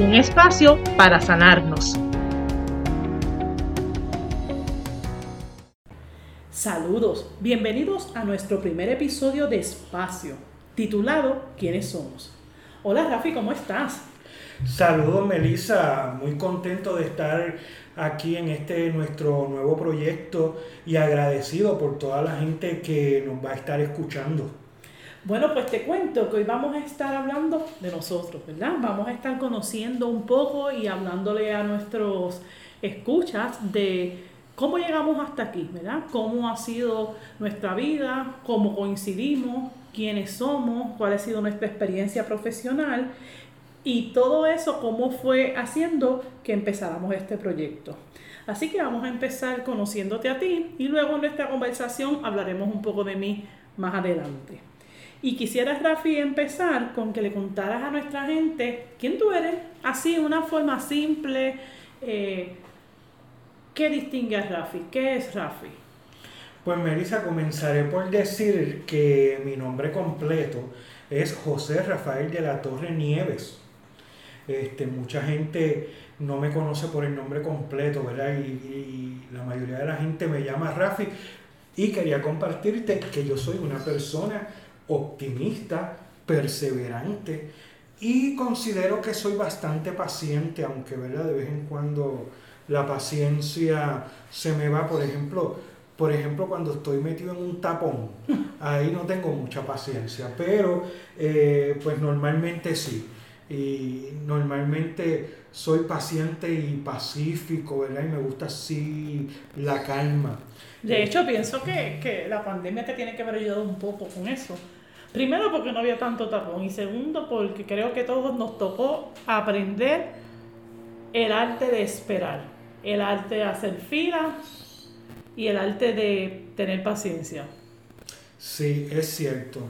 Un espacio para sanarnos. Saludos, bienvenidos a nuestro primer episodio de Espacio, titulado ¿Quiénes somos? Hola Rafi, ¿cómo estás? Saludos Melissa, muy contento de estar aquí en este nuestro nuevo proyecto y agradecido por toda la gente que nos va a estar escuchando. Bueno, pues te cuento que hoy vamos a estar hablando de nosotros, ¿verdad? Vamos a estar conociendo un poco y hablándole a nuestros escuchas de cómo llegamos hasta aquí, ¿verdad? Cómo ha sido nuestra vida, cómo coincidimos, quiénes somos, cuál ha sido nuestra experiencia profesional y todo eso, cómo fue haciendo que empezáramos este proyecto. Así que vamos a empezar conociéndote a ti y luego en nuestra conversación hablaremos un poco de mí más adelante. Y quisiera, Rafi, empezar con que le contaras a nuestra gente quién tú eres, así, una forma simple, eh, ¿Qué distingue a Rafi? ¿Qué es Rafi? Pues Melissa, comenzaré por decir que mi nombre completo es José Rafael de la Torre Nieves. Este, mucha gente no me conoce por el nombre completo, ¿verdad? Y, y, la mayoría de la gente me llama Rafi. Y quería compartirte que yo soy una persona optimista, perseverante y considero que soy bastante paciente, aunque, ¿verdad? De vez en cuando la paciencia se me va, por ejemplo, por ejemplo, cuando estoy metido en un tapón, ahí no tengo mucha paciencia, pero eh, pues normalmente sí. Y normalmente soy paciente y pacífico, ¿verdad? Y me gusta así la calma. De hecho, pienso que, que la pandemia te tiene que haber ayudado un poco con eso. Primero porque no había tanto tapón y segundo porque creo que todos nos tocó aprender el arte de esperar el arte de hacer fila y el arte de tener paciencia. Sí, es cierto.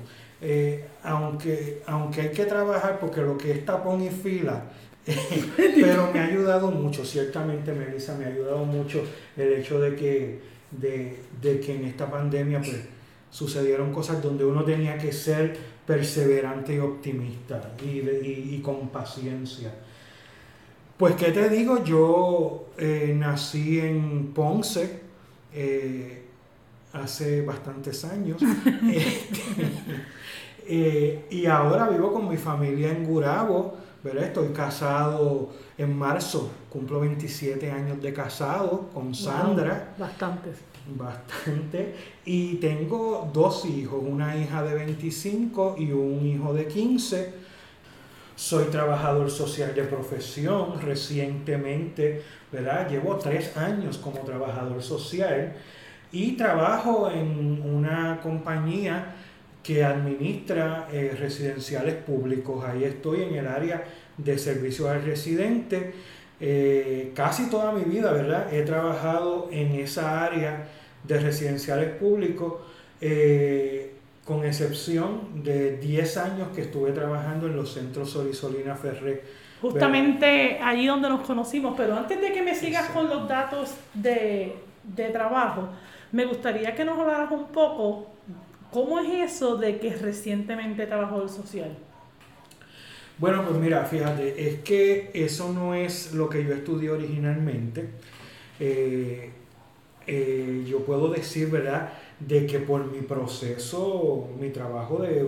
Eh, aunque, aunque hay que trabajar porque lo que es tapón y fila, pero me ha ayudado mucho, ciertamente Melissa, me ha ayudado mucho el hecho de que, de, que en esta pandemia pues, sucedieron cosas donde uno tenía que ser perseverante y optimista y, y, y con paciencia. Pues, ¿qué te digo? Yo eh, nací en Ponce eh, hace bastantes años. Este, eh, y ahora vivo con mi familia en Gurabo, ¿verdad? Estoy casado en marzo, cumplo 27 años de casado con Sandra. bastantes. Bastante. Y tengo dos hijos, una hija de 25 y un hijo de 15 soy trabajador social de profesión recientemente, ¿verdad? Llevo tres años como trabajador social y trabajo en una compañía que administra eh, residenciales públicos. Ahí estoy en el área de servicios al residente. Eh, casi toda mi vida, ¿verdad? He trabajado en esa área de residenciales públicos. Eh, con excepción de 10 años que estuve trabajando en los centros Sorisolina Ferré. Justamente allí donde nos conocimos, pero antes de que me sigas con los datos de, de trabajo, me gustaría que nos hablaras un poco cómo es eso de que recientemente trabajó el social. Bueno, pues mira, fíjate, es que eso no es lo que yo estudié originalmente. Eh, eh, yo puedo decir, ¿verdad? de que por mi proceso, mi trabajo de,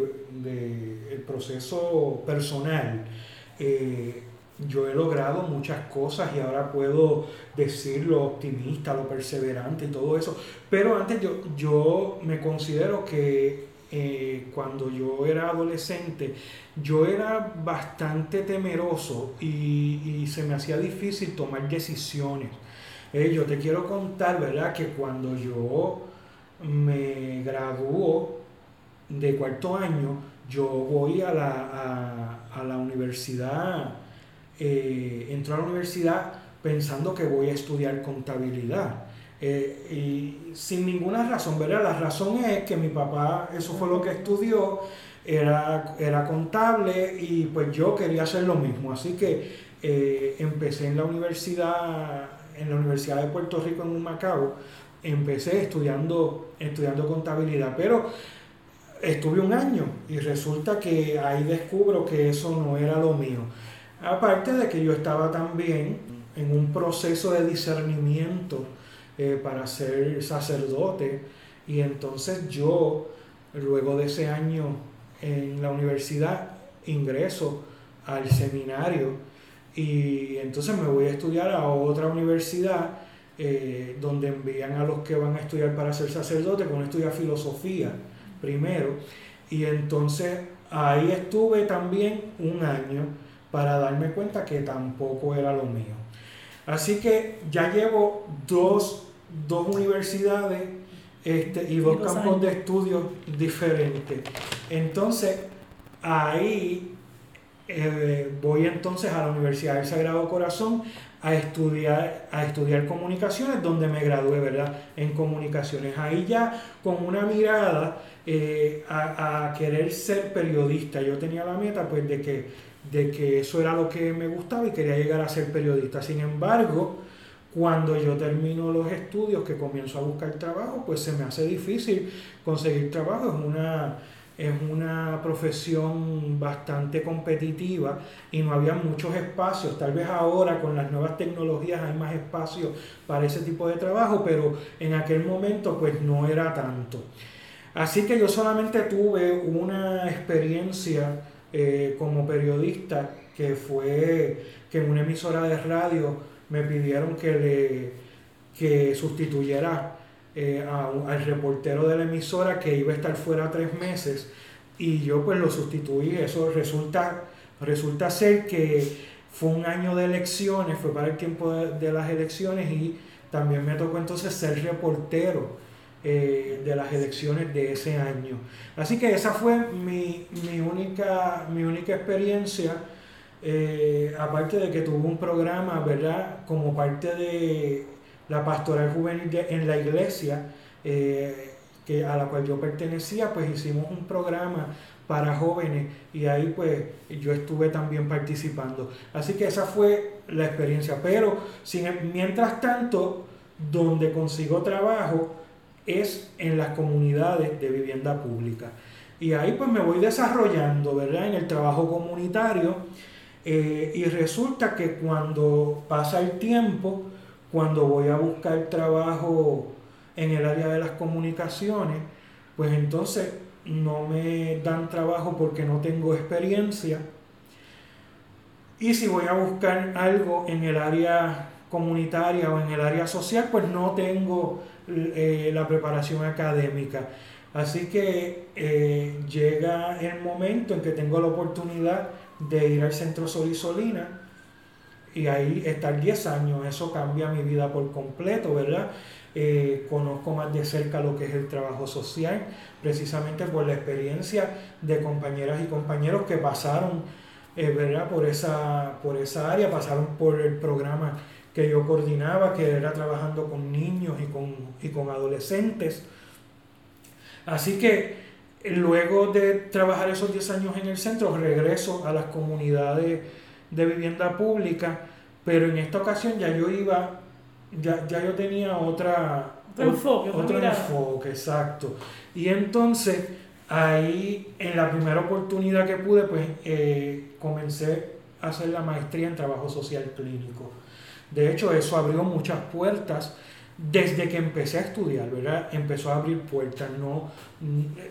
el proceso personal, eh, yo he logrado muchas cosas y ahora puedo decir lo optimista, lo perseverante y todo eso. Pero antes yo, yo me considero que eh, cuando yo era adolescente, yo era bastante temeroso y, se me hacía difícil tomar decisiones. Eh, yo te quiero contar, ¿verdad? Que cuando yo me graduó de cuarto año, yo voy a la, a, la universidad eh, entro a la universidad pensando que voy a estudiar contabilidad. Eh, y sin ninguna razón, ¿verdad? La razón es que mi papá, eso fue lo que estudió, era, era contable y pues yo quería hacer lo mismo. Así que eh, empecé en la universidad, en la Universidad de Puerto Rico en Macao, empecé estudiando, estudiando contabilidad, pero estuve un año y resulta que ahí descubro que eso no era lo mío. Aparte de que yo estaba también en un proceso de discernimiento eh, para ser sacerdote. Y entonces yo, luego de ese año en la universidad, ingreso al seminario. Y entonces me voy a estudiar a otra universidad eh, donde envían a los que van a estudiar para ser sacerdote, con estudiar filosofía primero. Y entonces ahí estuve también un año para darme cuenta que tampoco era lo mío. Así que ya llevo dos, universidades este, y dos, campos de estudio diferentes. Entonces, ahí eh, voy entonces a la Universidad del Sagrado Corazón a estudiar, a estudiar comunicaciones, donde me gradué, ¿verdad? En comunicaciones. Ahí ya con una mirada eh, a, a, querer ser periodista. Yo tenía la meta, pues, de que de que eso era lo que me gustaba y quería llegar a ser periodista. Sin embargo, cuando yo termino los estudios, que comienzo a buscar trabajo, pues se me hace difícil conseguir trabajo. Es una, es una profesión bastante competitiva y no había muchos espacios. Tal vez ahora con las nuevas tecnologías hay más espacios para ese tipo de trabajo, pero en aquel momento pues no era tanto. Así que yo solamente tuve una experiencia eh, como periodista, que fue que en una emisora de radio me pidieron que le que sustituyera eh, al reportero de la emisora que iba a estar fuera tres meses y yo pues lo sustituí. Eso resulta, resulta ser que fue un año de elecciones, fue para el tiempo de las elecciones y también me tocó entonces ser reportero eh, de las elecciones de ese año. Así que esa fue mi, única, mi única experiencia, eh, aparte de que tuve un programa, ¿verdad? Como parte de la pastoral juvenil en la iglesia, eh, que, a la cual yo pertenecía, pues hicimos un programa para jóvenes y ahí pues yo estuve también participando. Así que esa fue la experiencia. Pero mientras tanto, donde consigo trabajo, es en las comunidades de vivienda pública. Y ahí pues me voy desarrollando, ¿verdad? En el trabajo comunitario. Eh, y resulta que cuando pasa el tiempo, cuando voy a buscar trabajo en el área de las comunicaciones, pues entonces no me dan trabajo porque no tengo experiencia. Y si voy a buscar algo en el área comunitaria o en el área social, pues no tengo eh, la preparación académica. Así que eh, llega el momento en que tengo la oportunidad de ir al Centro Sol y Solina y ahí estar 10 años. Eso cambia mi vida por completo, ¿verdad? Eh, conozco más de cerca lo que es el trabajo social, precisamente por la experiencia de compañeras y compañeros que pasaron ¿verdad? Por, esa, por esa área, pasaron por el programa que yo coordinaba, que era trabajando con niños y con, y con adolescentes. Así que luego de trabajar esos 10 años en el centro, regreso a las comunidades de vivienda pública, pero en esta ocasión ya yo iba, ya, ya yo tenía otra, otro enfoque, otro enfoque, exacto. Y entonces ahí en la primera oportunidad que pude, pues eh, comencé a hacer la maestría en trabajo social clínico. De hecho, eso abrió muchas puertas desde que empecé a estudiar, ¿verdad? Empezó a abrir puertas, ¿no?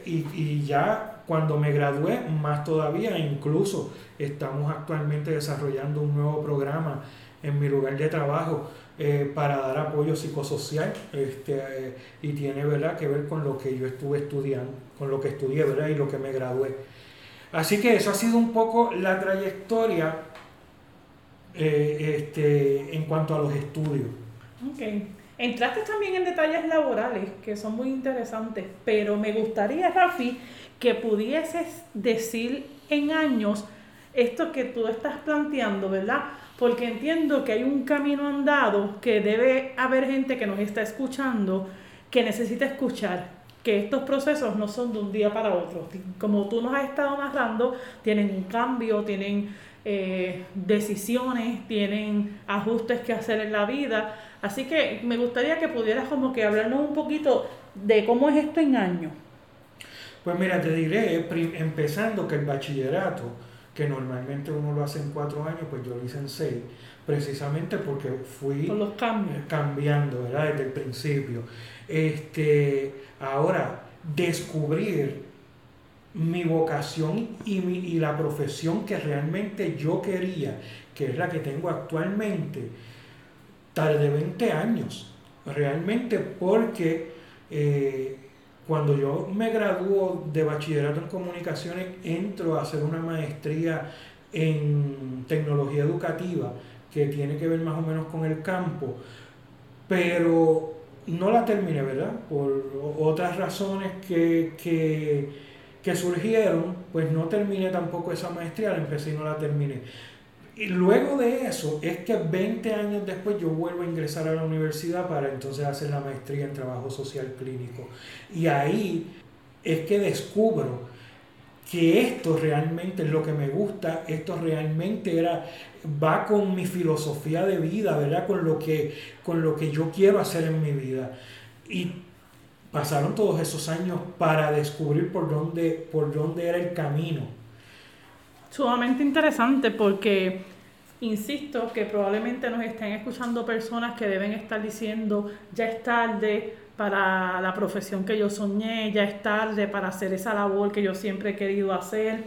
Y, ya cuando me gradué, más todavía, incluso estamos actualmente desarrollando un nuevo programa en mi lugar de trabajo eh, para dar apoyo psicosocial este, y tiene, ¿verdad?, que ver con lo que yo estuve estudiando, con lo que estudié, ¿verdad?, y lo que me gradué. Así que eso ha sido un poco la trayectoria eh, este, en cuanto a los estudios. Ok. Entraste también en detalles laborales que son muy interesantes, pero me gustaría, Rafi, que pudieses decir en años esto que tú estás planteando, ¿verdad? Porque entiendo que hay un camino andado que debe haber gente que nos está escuchando que necesita escuchar que estos procesos no son de un día para otro. Como tú nos has estado narrando, tienen un cambio, tienen eh, decisiones, tienen ajustes que hacer en la vida. Así que me gustaría que pudieras como que hablarnos un poquito de cómo es esto en años. Pues mira, te diré, empezando que el bachillerato, que normalmente uno lo hace en cuatro años, pues yo lo hice en seis, precisamente porque fui los cambios. cambiando, ¿verdad? Desde el principio. Este, ahora, descubrir mi vocación y, mi, y la profesión que realmente yo quería, que es la que tengo actualmente, tardé 20 años, realmente porque eh, cuando yo me graduó de bachillerato en comunicaciones, entro a hacer una maestría en tecnología educativa, que tiene que ver más o menos con el campo, pero no la terminé, ¿verdad? Por otras razones que, que, surgieron, pues no terminé tampoco esa maestría, la empecé y no la terminé. Y luego de eso es que 20 años después yo vuelvo a ingresar a la universidad para entonces hacer la maestría en trabajo social clínico. Y ahí es que descubro que esto realmente es lo que me gusta, esto realmente era, va con mi filosofía de vida, ¿verdad? Con lo que, con lo que yo quiero hacer en mi vida. Y pasaron todos esos años para descubrir por dónde, por dónde era el camino. Sumamente interesante porque insisto que probablemente nos estén escuchando personas que deben estar diciendo ya es tarde, para la profesión que yo soñé, ya es tarde para hacer esa labor que yo siempre he querido hacer,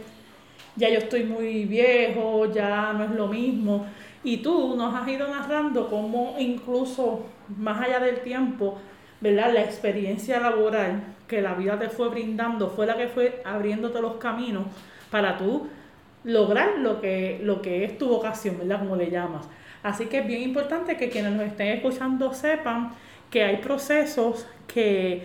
ya yo estoy muy viejo, ya no es lo mismo. Y tú nos has ido narrando cómo incluso más allá del tiempo, ¿verdad? La experiencia laboral que la vida te fue brindando fue la que fue abriéndote los caminos para tú lograr lo que, lo que es tu vocación, ¿verdad? Como le llamas. Así que es bien importante que quienes nos estén escuchando sepan que hay procesos que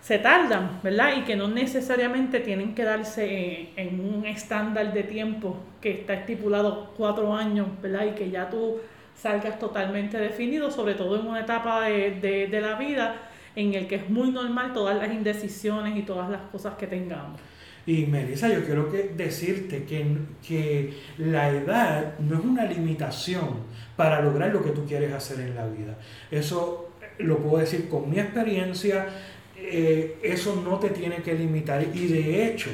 se tardan, ¿verdad? Y que no necesariamente tienen que darse en, un estándar de tiempo que está estipulado cuatro años, ¿verdad? Y que ya tú salgas totalmente definido, sobre todo en una etapa de, de la vida en el que es muy normal todas las indecisiones y todas las cosas que tengamos. Y Melissa, yo quiero que decirte que, que la edad no es una limitación para lograr lo que tú quieres hacer en la vida. Eso lo puedo decir con mi experiencia, eh, eso no te tiene que limitar. Y de hecho,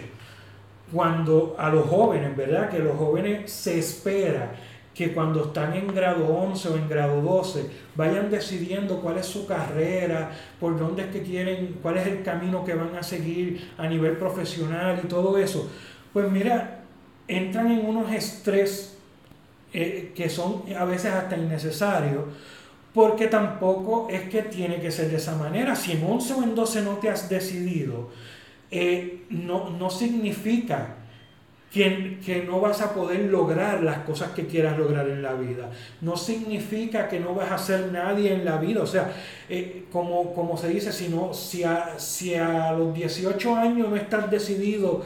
cuando a los jóvenes, ¿verdad? Que los jóvenes se espera que cuando están en grado 11 o en grado 12 vayan decidiendo cuál es su carrera, por dónde es que quieren, cuál es el camino que van a seguir a nivel profesional y todo eso. Pues mira, entran en unos estrés eh, que son a veces hasta innecesarios porque tampoco es que tiene que ser de esa manera. Si en 11 o en 12 no te has decidido, eh, no, no, significa que, que, no vas a poder lograr las cosas que quieras lograr en la vida. No significa que no vas a ser nadie en la vida. O sea, eh, como, como se dice, si, no, si, a, si a los 18 años no estás decidido,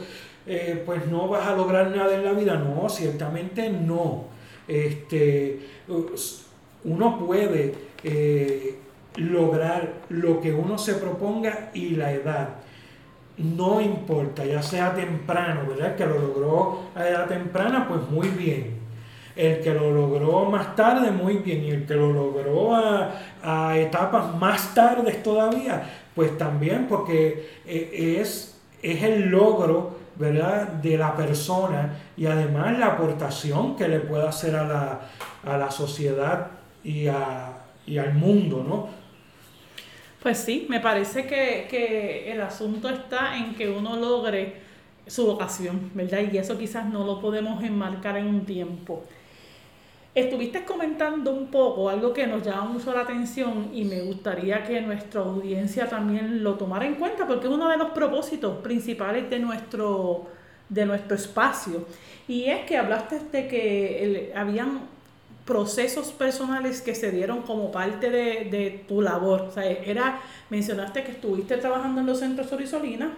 eh, pues no vas a lograr nada en la vida. No, ciertamente no. Este, uno puede eh, lograr lo que uno se proponga y la edad. No importa, ya sea temprano, ¿verdad? El que lo logró a edad temprana, pues muy bien. El que lo logró más tarde, muy bien. Y el que lo logró a, etapas más tardes todavía, pues también, porque eh, es, es el logro, ¿verdad? De la persona y además la aportación que le puede hacer a la, a la sociedad y, al mundo, ¿no? Pues sí, me parece que, el asunto está en que uno logre su vocación, ¿verdad? Y eso quizás no lo podemos enmarcar en un tiempo. Estuviste comentando un poco algo que nos llama mucho la atención y me gustaría que nuestra audiencia también lo tomara en cuenta porque es uno de los propósitos principales de nuestro, de nuestro espacio. Y es que hablaste de que habían procesos personales que se dieron como parte de, tu labor. O sea, era, mencionaste que estuviste trabajando en los centros Sorisolina,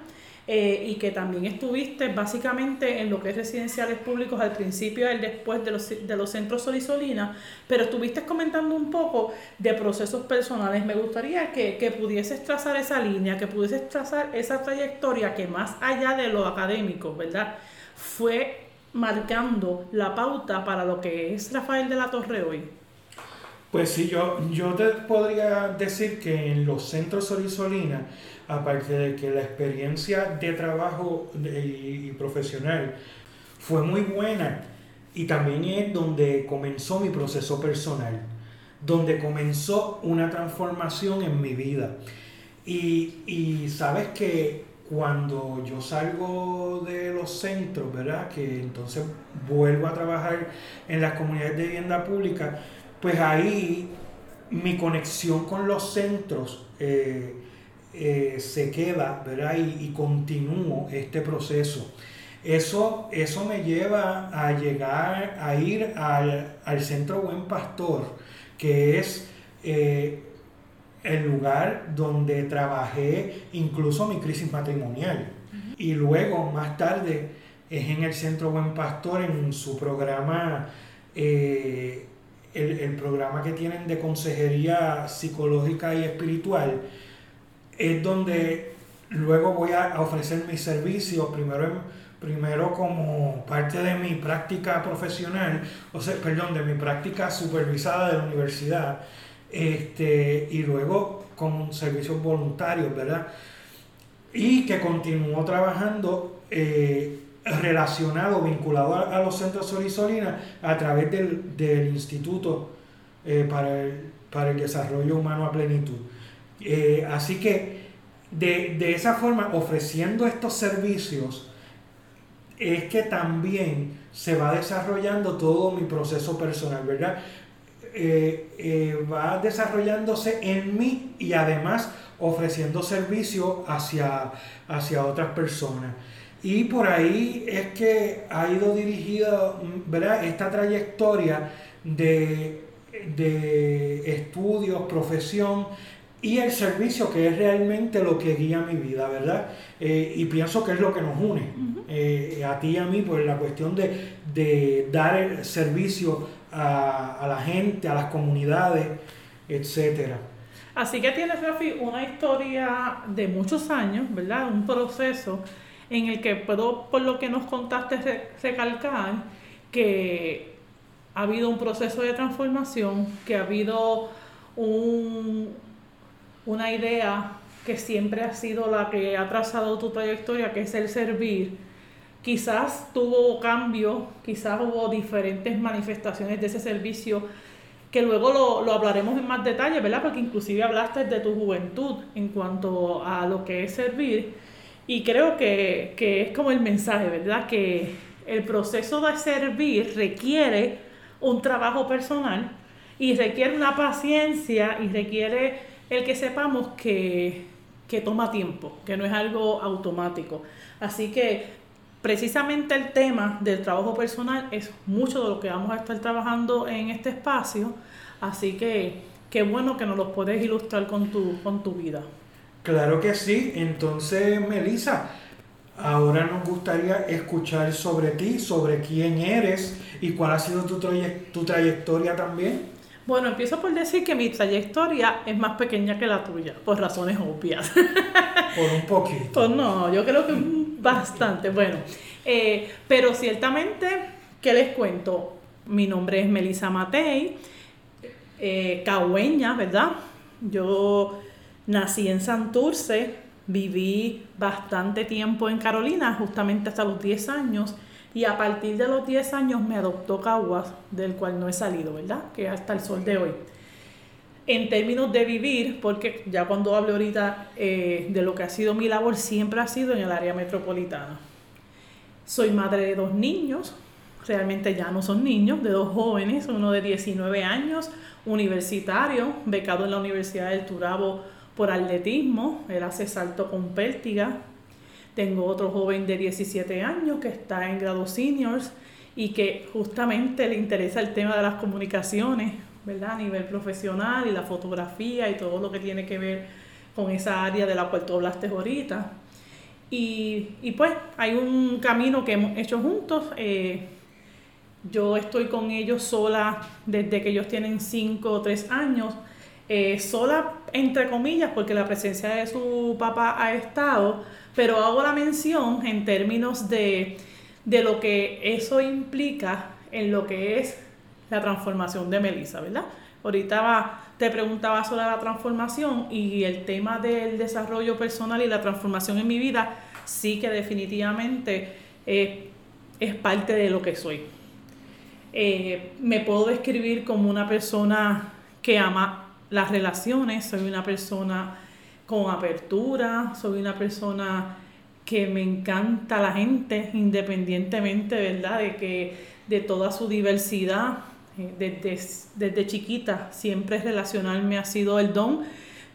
eh, y que también estuviste básicamente en lo que es residenciales públicos al principio y después de los, de los centros Solisolina, pero estuviste comentando un poco de procesos personales. Me gustaría que, que pudieses trazar esa línea, que pudieses trazar esa trayectoria que más allá de lo académico, ¿verdad? Fue marcando la pauta para lo que es Rafael de la Torre hoy. Pues sí, yo, yo te podría decir que en los centros Solisolina, aparte de que la experiencia de trabajo y, profesional fue muy buena, y también es donde comenzó mi proceso personal, donde comenzó una transformación en mi vida. Y, y sabes que cuando yo salgo de los centros, ¿verdad? Que entonces vuelvo a trabajar en las comunidades de vivienda pública, pues ahí mi conexión con los centros eh, eh, se queda, ¿verdad? Y, continúo este proceso. Eso, eso me lleva a llegar a ir al, Centro Buen Pastor, que es eh, el lugar donde trabajé incluso mi crisis matrimonial. Y luego, más tarde, es en el Centro Buen Pastor, en su programa el, programa que tienen de consejería psicológica y espiritual, es donde luego voy a ofrecer mis servicios, primero, primero como parte de mi práctica profesional, o sea, perdón, de mi práctica supervisada de la universidad, este, y luego con servicios voluntarios, ¿verdad? Y que continúo trabajando eh, relacionado, vinculado a, los centros Solisolina a través del, Instituto eh, para, el, Desarrollo Humano a Plenitud. Eh, así que de, esa forma, ofreciendo estos servicios, es que también se va desarrollando todo mi proceso personal, ¿verdad? Eh, va desarrollándose en mí y además ofreciendo servicio hacia, hacia otras personas. Y por ahí es que ha ido dirigida ¿verdad? esta trayectoria de, estudios, profesión y el servicio que es realmente lo que guía mi vida, ¿verdad? Eh, y pienso que es lo que nos une, eh, a ti y a mí, por la cuestión de, dar el servicio a, a, la gente, a las comunidades, etcétera. Así que tienes, Rafi, una historia de muchos años, ¿verdad? Un proceso en el que puedo, por lo que nos contaste, recalcar que ha habido un proceso de transformación, que ha habido un, una idea que siempre ha sido la que ha trazado tu trayectoria, que es el servir. Quizás tuvo cambio, quizás hubo diferentes manifestaciones de ese servicio que luego lo, lo, hablaremos en más detalle, ¿verdad? Porque inclusive hablaste de tu juventud en cuanto a lo que es servir. Y creo que, es como el mensaje, ¿verdad? Que el proceso de servir requiere un trabajo personal y requiere una paciencia y requiere el que sepamos que, que toma tiempo, que no es algo automático. Así que precisamente el tema del trabajo personal es mucho de lo que vamos a estar trabajando en este espacio. Así que qué bueno que nos lo puedes ilustrar con tu, con tu vida. Claro que sí. Entonces, Melissa, ahora nos gustaría escuchar sobre ti, sobre quién eres y cuál ha sido tu, tu trayectoria también. Bueno, empiezo por decir que mi trayectoria es más pequeña que la tuya, por razones obvias. Por un poquito. Pues no, yo creo que bastante. Bueno, eh, pero ciertamente, ¿qué les cuento? Mi nombre es Melissa Matei, eh, cagüeña, ¿verdad? Yo Nací en Santurce, viví bastante tiempo en Carolina, justamente hasta los 10 años, y a partir de los 10 años me adoptó Caguas, del cual no he salido, ¿verdad? Que hasta el sol de hoy. En términos de vivir, porque ya cuando hablo ahorita eh, de lo que ha sido mi labor, siempre ha sido en el área metropolitana. Soy madre de dos niños, realmente ya no son niños, de dos jóvenes, uno de 19 años, universitario, becado en la Universidad del Turabo por atletismo, él hace salto con pértiga. Tengo otro joven de 17 años que está en grado seniors y que justamente le interesa el tema de las comunicaciones, ¿verdad? A nivel profesional y la fotografía y todo lo que tiene que ver con esa área de la cual tú hablaste ahorita. Y, pues hay un camino que hemos hecho juntos. Eh, yo estoy con ellos sola desde que ellos tienen 5 o 3 años. Eh, sola entre comillas porque la presencia de su papá ha estado, pero hago la mención en términos de, de lo que eso implica en lo que es la transformación de Melissa, ¿verdad? Ahorita te preguntaba sobre la transformación y el tema del desarrollo personal y la transformación en mi vida sí que definitivamente eh, es parte de lo que soy. Eh, me puedo describir como una persona que ama las relaciones, soy una persona con apertura, soy una persona que me encanta la gente independientemente, ¿verdad? De que de toda su diversidad, desde, desde chiquita siempre relacionarme ha sido el don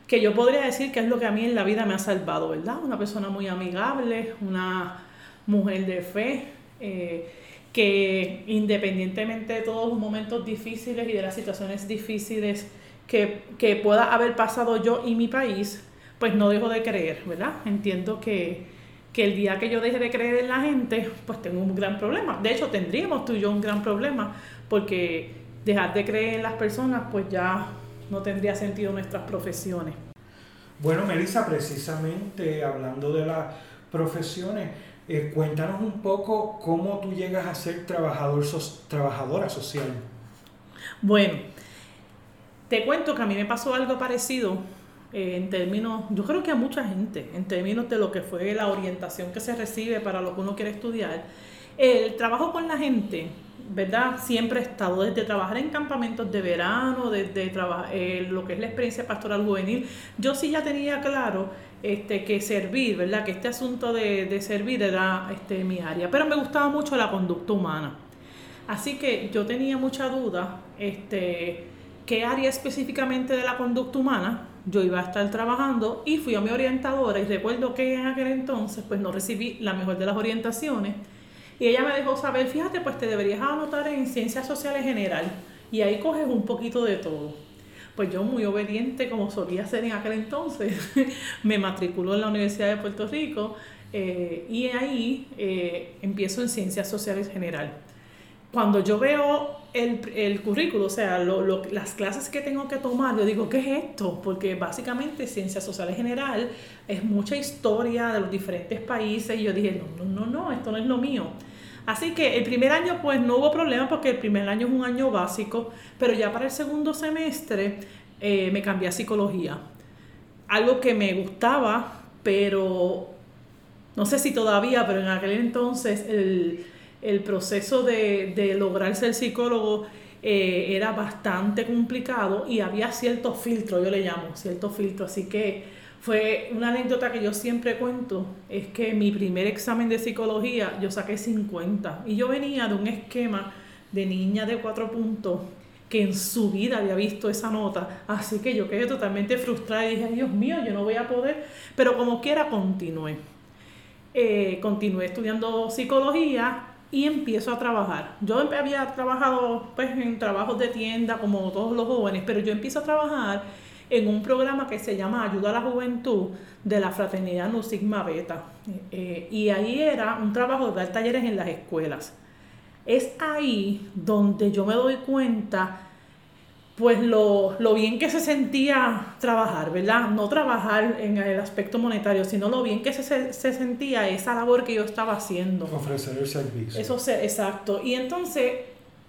que yo podría decir que es lo que a mí en la vida me ha salvado, ¿verdad? Una persona muy amigable, una mujer de fe, eh, que independientemente de todos los momentos difíciles y de las situaciones difíciles que, que pueda haber pasado yo y mi país, pues no dejo de creer, ¿verdad? Entiendo que, que el día que yo deje de creer en la gente, pues tengo un gran problema. De hecho, tendríamos tú y yo un gran problema, porque dejar de creer en las personas, pues ya no tendría sentido nuestras profesiones. Bueno, Melissa, precisamente hablando de las profesiones, eh, cuéntanos un poco cómo tú llegas a ser trabajador trabajadora social. Bueno, te cuento que a mí me pasó algo parecido eh, en términos, yo creo que a mucha gente, en términos de lo que fue la orientación que se recibe para lo que uno quiere estudiar. El trabajo con la gente ¿verdad? Siempre he estado desde trabajar en campamentos de verano, desde eh, lo que es la experiencia pastoral juvenil. Yo sí ya tenía claro este, que servir, ¿verdad? Que este asunto de, de servir era este, mi área. Pero me gustaba mucho la conducta humana. Así que yo tenía mucha duda, este, qué área específicamente de la conducta humana yo iba a estar trabajando y fui a mi orientadora y recuerdo que en aquel entonces pues no recibí la mejor de las orientaciones y ella me dejó saber, fíjate, pues te deberías anotar en ciencias sociales general y ahí coges un poquito de todo. Pues yo muy obediente como solía ser en aquel entonces, me matriculó en la Universidad de Puerto Rico eh, y ahí eh, empiezo en ciencias sociales general. Cuando yo veo el, el currículo, o sea, lo, las clases que tengo que tomar, yo digo, ¿qué es esto? Porque básicamente ciencias sociales general es mucha historia de los diferentes países y yo dije, no, no, no, no, esto no es lo mío. Así que el primer año pues no hubo problema porque el primer año es un año básico, pero ya para el segundo semestre eh, me cambié a psicología. Algo que me gustaba, pero no sé si todavía, pero en aquel entonces el, proceso de, lograr ser psicólogo eh, era bastante complicado y había ciertos filtros, yo le llamo, ciertos filtros. Así que fue una anécdota que yo siempre cuento, es que mi primer examen de psicología yo saqué 50 y yo venía de un esquema de niña de cuatro puntos que en su vida había visto esa nota, así que yo quedé totalmente frustrada y dije, Dios mío, yo no voy a poder, pero como quiera continué. Eh, continué estudiando psicología y empiezo a trabajar. Yo había trabajado pues en trabajos de tienda como todos los jóvenes, pero yo empiezo a trabajar en un programa que se llama Ayuda a la Juventud de la Fraternidad Nu Sigma Beta. Eh, y ahí era un trabajo de dar talleres en las escuelas. Es ahí donde yo me doy cuenta pues lo, bien que se sentía trabajar, ¿verdad? No trabajar en el aspecto monetario, sino lo bien que se, sentía esa labor que yo estaba haciendo. Ofrecer el servicio. Eso, exacto. Y entonces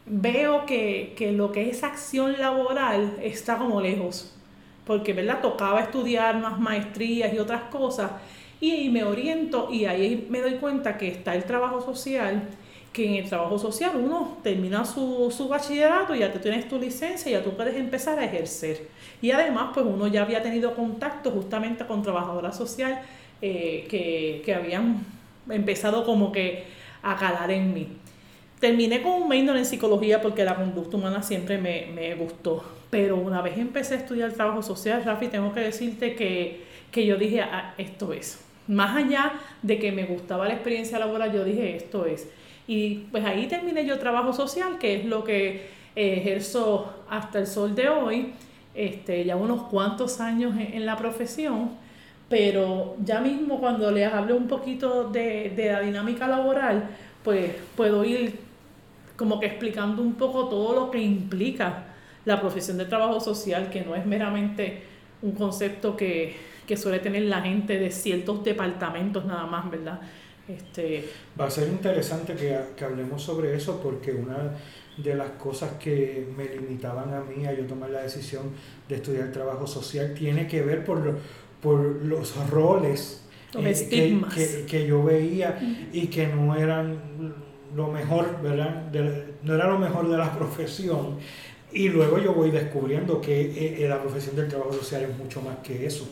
veo que, que lo que es acción laboral está como lejos porque ¿verdad? tocaba estudiar más maestrías y otras cosas, y, me oriento y ahí me doy cuenta que está el trabajo social, que en el trabajo social uno termina su, su bachillerato, ya te tienes tu licencia, ya tú puedes empezar a ejercer. Y además, pues uno ya había tenido contacto justamente con trabajadora social eh, que, que habían empezado como que a calar en mí. Terminé con un minor en psicología porque la conducta humana siempre me, me gustó pero una vez empecé a estudiar trabajo social, Rafi, tengo que decirte que, yo dije, ah, esto es. Más allá de que me gustaba la experiencia laboral, yo dije, esto es. Y pues ahí terminé yo trabajo social, que es lo que eh, ejerzo hasta el sol de hoy, este, ya unos cuantos años en, la profesión, pero ya mismo cuando les hable un poquito de, de la dinámica laboral, pues puedo ir como que explicando un poco todo lo que implica la profesión de trabajo social, que no es meramente un concepto que, que suele tener la gente de ciertos departamentos nada más, ¿verdad? Este... Va a ser interesante que, que hablemos sobre eso porque una de las cosas que me limitaban a mí a yo tomar la decisión de estudiar trabajo social tiene que ver por, por los roles eh, que, que, que, yo veía y que no eran lo mejor, ¿verdad? no era lo mejor de la profesión. Y luego yo voy descubriendo que eh, eh, la profesión del trabajo social es mucho más que eso.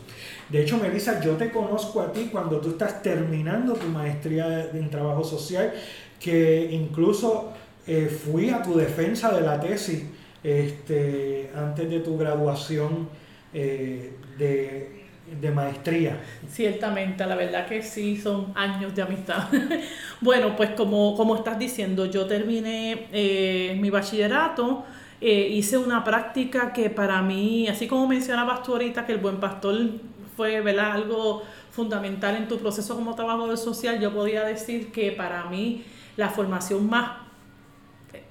De hecho, Melissa, yo te conozco a ti cuando tú estás terminando tu maestría en trabajo social, que incluso eh, fui a tu defensa de la tesis este, antes de tu graduación de, de, maestría. Ciertamente, la verdad que sí, son años de amistad. bueno, pues como, como estás diciendo, yo terminé mi bachillerato eh, hice una práctica que para mí, así como mencionabas tú ahorita que el buen pastor fue algo fundamental en tu proceso como trabajador social, yo podía decir que para mí la formación más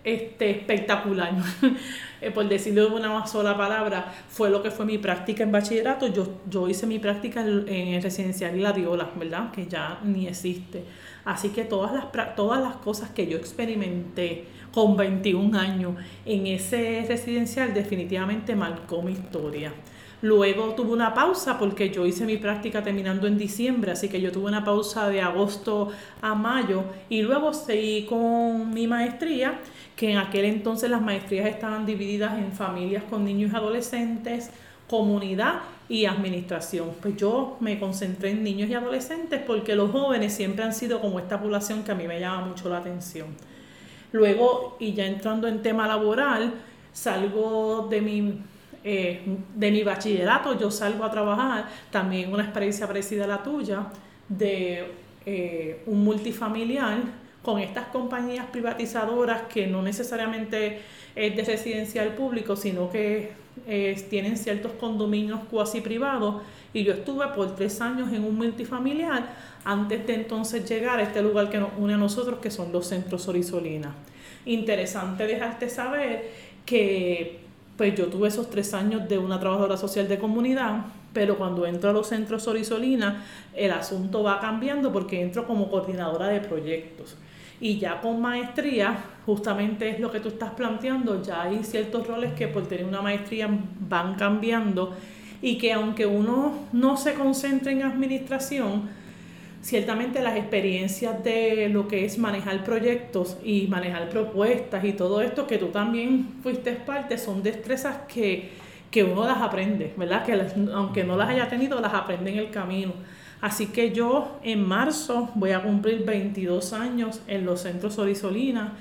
este, espectacular, eh, por decirlo de una sola palabra, fue lo que fue mi práctica en bachillerato. Yo, yo hice mi práctica en el residencial La Diola, ¿verdad? Que ya ni existe. Así que todas las, todas las cosas que yo experimenté con 21 años en ese residencial definitivamente marcó mi historia. Luego tuve una pausa porque yo hice mi práctica terminando en diciembre, así que yo tuve una pausa de agosto a mayo y luego seguí con mi maestría, que en aquel entonces las maestrías estaban divididas en familias con niños y adolescentes, comunidad y administración. Pues yo me concentré en niños y adolescentes porque los jóvenes siempre han sido como esta población que a mí me llama mucho la atención. Luego, y ya entrando en tema laboral, salgo de mi, eh, de mi bachillerato, yo salgo a trabajar, también una experiencia parecida a la tuya, de eh, un multifamiliar con estas compañías privatizadoras que no necesariamente es de residencial público, sino que tienen ciertos condominios cuasi privados. Y yo estuve por tres años en un multifamiliar antes de entonces llegar a este lugar que nos une a nosotros, que son los centros Sorisolina. Interesante dejarte saber que pues yo tuve esos tres años de una trabajadora social de comunidad, pero cuando entro a los centros Sorisolina, el asunto va cambiando porque entro como coordinadora de proyectos. Y ya con maestría, justamente es lo que tú estás planteando, ya hay ciertos roles que por tener una maestría van cambiando y que aunque uno no se concentre en administración, ciertamente las experiencias de lo que es manejar proyectos y manejar propuestas y todo esto que tú también fuiste parte son destrezas que, que uno las aprende, ¿verdad? Que aunque no las haya tenido, las aprende en el camino. Así que yo en marzo voy a cumplir 22 años en los centros Sorisolina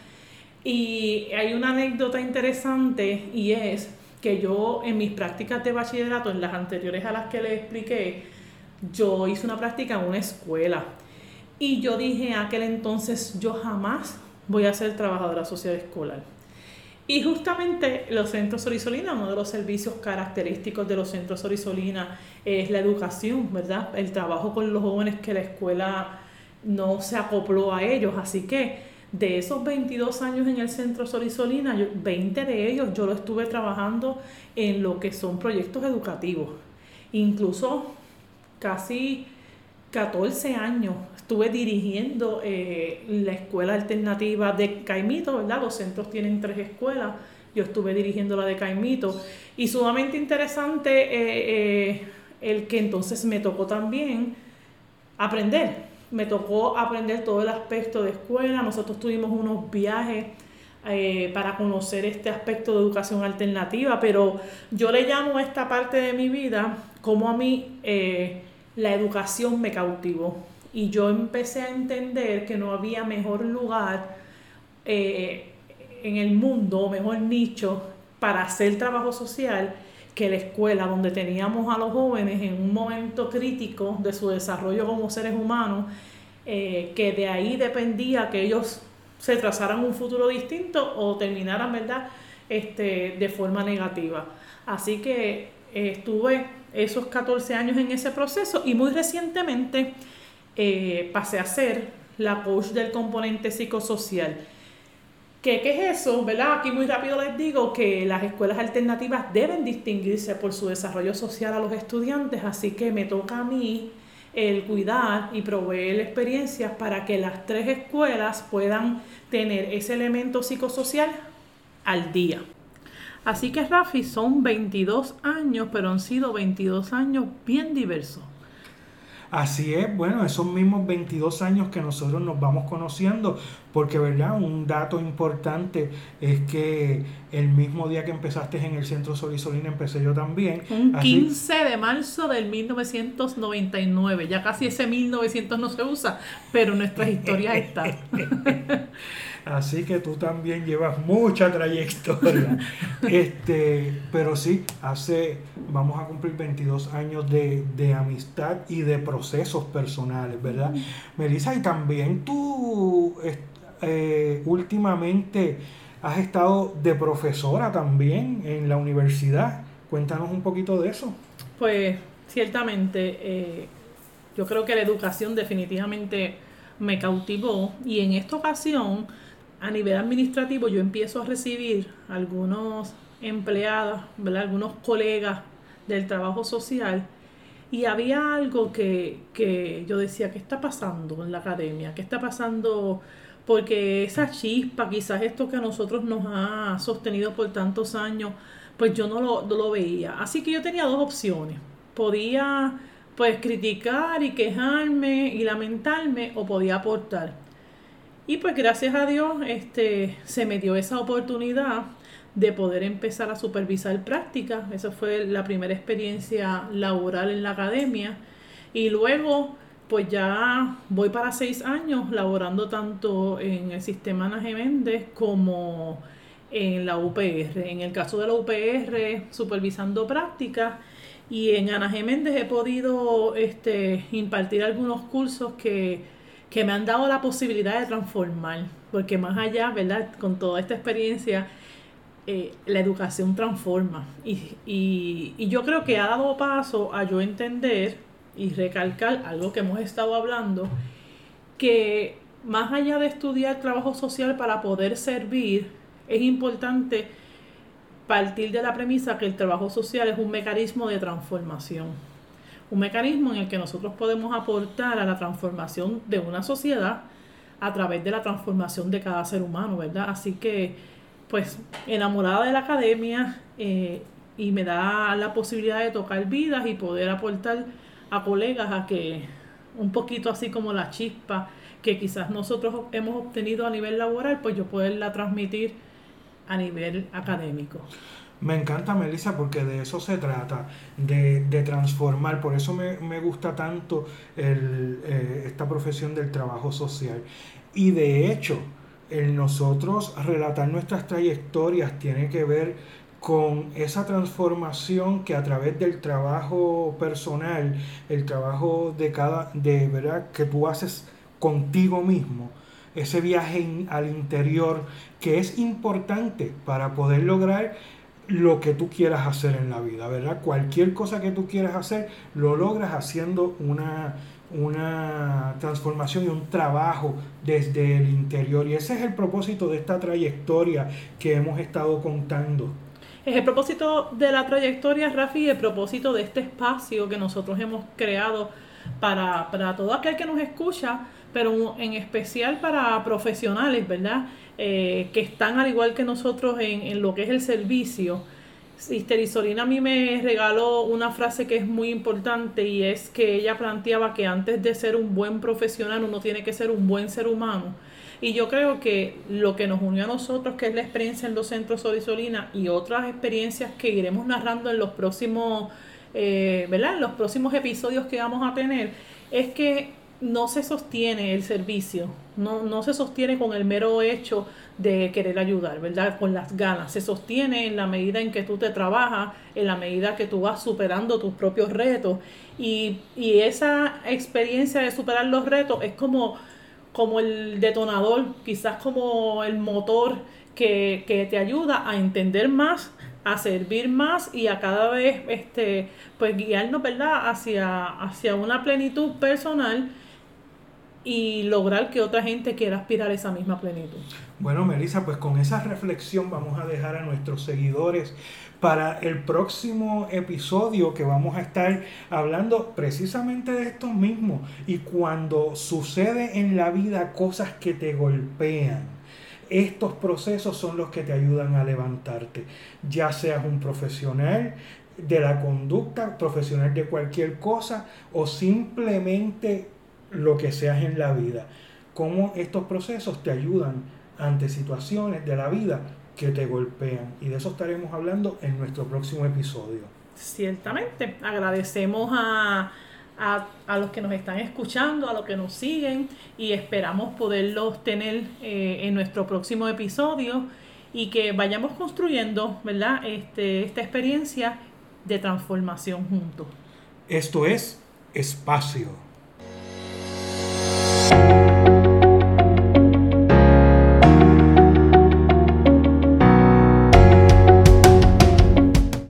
y hay una anécdota interesante y es que yo en mis prácticas de bachillerato, en las anteriores a las que les expliqué, yo hice una práctica en una escuela y yo dije aquel entonces, yo jamás voy a ser trabajadora social escolar. Y justamente los centros Sorisolina, uno de los servicios característicos de los centros Sorisolina es la educación, ¿verdad? El trabajo con los jóvenes que la escuela no se acopló a ellos. Así que de esos 22 años en el centro Sorisolina, 20 de ellos yo lo estuve trabajando en lo que son proyectos educativos. Incluso casi 14 años estuve dirigiendo eh, la escuela alternativa de Caimito, ¿verdad? Los centros tienen tres escuelas, yo estuve dirigiendo la de Caimito. Y sumamente interesante eh, eh, el que entonces me tocó también aprender, me tocó aprender todo el aspecto de escuela, nosotros tuvimos unos viajes para conocer este aspecto de educación alternativa, pero yo le llamo a esta parte de mi vida como a mí la educación me cautivó. Y yo empecé a entender que no había mejor lugar eh, en el mundo, mejor nicho para hacer trabajo social que la escuela, donde teníamos a los jóvenes en un momento crítico de su desarrollo como seres humanos, eh, que de ahí dependía que ellos se trazaran un futuro distinto o terminaran, ¿verdad?, este, de forma negativa. Así que estuve esos 14 años en ese proceso y muy recientemente eh, pasé a ser la coach del componente psicosocial. ¿Qué, ¿Qué es eso? ¿verdad? Aquí muy rápido les digo que las escuelas alternativas deben distinguirse por su desarrollo social a los estudiantes, así que me toca a mí el cuidar y proveer experiencias para que las tres escuelas puedan tener ese elemento psicosocial al día. Así que Rafi son 22 años, pero han sido 22 años bien diversos. Así es, bueno, esos mismos 22 años que nosotros nos vamos conociendo, porque verdad, un dato importante es que el mismo día que empezaste en el Centro Solisolina empecé yo también. Un 15 de marzo del 1999, ya casi ese 1900 no se usa, pero nuestras historias están. Así que tú también llevas mucha trayectoria. este, pero sí, hace, vamos a cumplir 22 años de, amistad y de procesos personales, ¿verdad? Melissa, y también tú eh, últimamente has estado de profesora también en la universidad. Cuéntanos un poquito de eso. Pues ciertamente, eh, yo creo que la educación definitivamente me cautivó y en esta ocasión a nivel administrativo yo empiezo a recibir algunos empleados, ¿verdad? algunos colegas del trabajo social y había algo que, que yo decía, ¿qué está pasando en la academia? ¿Qué está pasando? Porque esa chispa, quizás esto que a nosotros nos ha sostenido por tantos años, pues yo no lo, no lo veía. Así que yo tenía dos opciones. Podía pues criticar y quejarme y lamentarme o podía aportar. Y pues gracias a Dios este, se me dio esa oportunidad de poder empezar a supervisar prácticas. Esa fue la primera experiencia laboral en la academia. Y luego, pues ya voy para seis años laborando tanto en el sistema Ana Méndez como en la UPR. En el caso de la UPR, supervisando prácticas. Y en Ana Méndez he podido este, impartir algunos cursos que que me han dado la posibilidad de transformar, porque más allá, ¿verdad? Con toda esta experiencia, eh, la educación transforma. Y, y, yo creo que ha dado paso a yo entender y recalcar algo que hemos estado hablando, que más allá de estudiar trabajo social para poder servir, es importante partir de la premisa que el trabajo social es un mecanismo de transformación un mecanismo en el que nosotros podemos aportar a la transformación de una sociedad a través de la transformación de cada ser humano, ¿verdad? Así que, pues, enamorada de la academia eh, y me da la posibilidad de tocar vidas y poder aportar a colegas a que un poquito así como la chispa que quizás nosotros hemos obtenido a nivel laboral, pues yo poderla transmitir a nivel académico. Me encanta, Melissa, porque de eso se trata, de, de transformar. Por eso me, me gusta tanto el, eh, esta profesión del trabajo social. Y de hecho, el nosotros relatar nuestras trayectorias tiene que ver con esa transformación que a través del trabajo personal, el trabajo de cada, de verdad, que tú haces contigo mismo, ese viaje al interior que es importante para poder lograr lo que tú quieras hacer en la vida, ¿verdad? Cualquier cosa que tú quieras hacer, lo logras haciendo una, una transformación y un trabajo desde el interior. Y ese es el propósito de esta trayectoria que hemos estado contando. Es el propósito de la trayectoria, Rafi, y el propósito de este espacio que nosotros hemos creado para, para todo aquel que nos escucha, pero en especial para profesionales, ¿verdad? Eh, que están al igual que nosotros en, en lo que es el servicio. Sister Isolina a mí me regaló una frase que es muy importante y es que ella planteaba que antes de ser un buen profesional uno tiene que ser un buen ser humano. Y yo creo que lo que nos unió a nosotros, que es la experiencia en los centros Solisolina y otras experiencias que iremos narrando en los próximos, eh, ¿verdad? En los próximos episodios que vamos a tener, es que no se sostiene el servicio, no, no se sostiene con el mero hecho de querer ayudar, ¿verdad? Con las ganas. Se sostiene en la medida en que tú te trabajas, en la medida que tú vas superando tus propios retos. Y, y esa experiencia de superar los retos es como, como el detonador, quizás como el motor que, que te ayuda a entender más a servir más y a cada vez este pues guiarnos verdad hacia hacia una plenitud personal y lograr que otra gente quiera aspirar a esa misma plenitud. Bueno, Melissa, pues con esa reflexión vamos a dejar a nuestros seguidores para el próximo episodio que vamos a estar hablando precisamente de esto mismo y cuando sucede en la vida cosas que te golpean estos procesos son los que te ayudan a levantarte, ya seas un profesional de la conducta, profesional de cualquier cosa o simplemente lo que seas en la vida. Cómo estos procesos te ayudan ante situaciones de la vida que te golpean. Y de eso estaremos hablando en nuestro próximo episodio. Ciertamente, agradecemos a a, los que nos están escuchando, a los que nos siguen y esperamos poderlos tener eh, en nuestro próximo episodio y que vayamos construyendo, ¿verdad? Este, esta experiencia de transformación juntos. Esto es espacio.